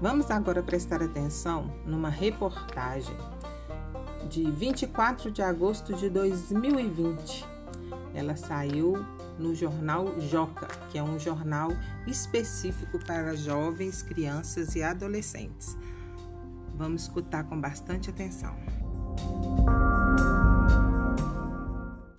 Vamos agora prestar atenção numa reportagem de 24 de agosto de 2020. Ela saiu no jornal Joca, que é um jornal específico para jovens, crianças e adolescentes. Vamos escutar com bastante atenção. Música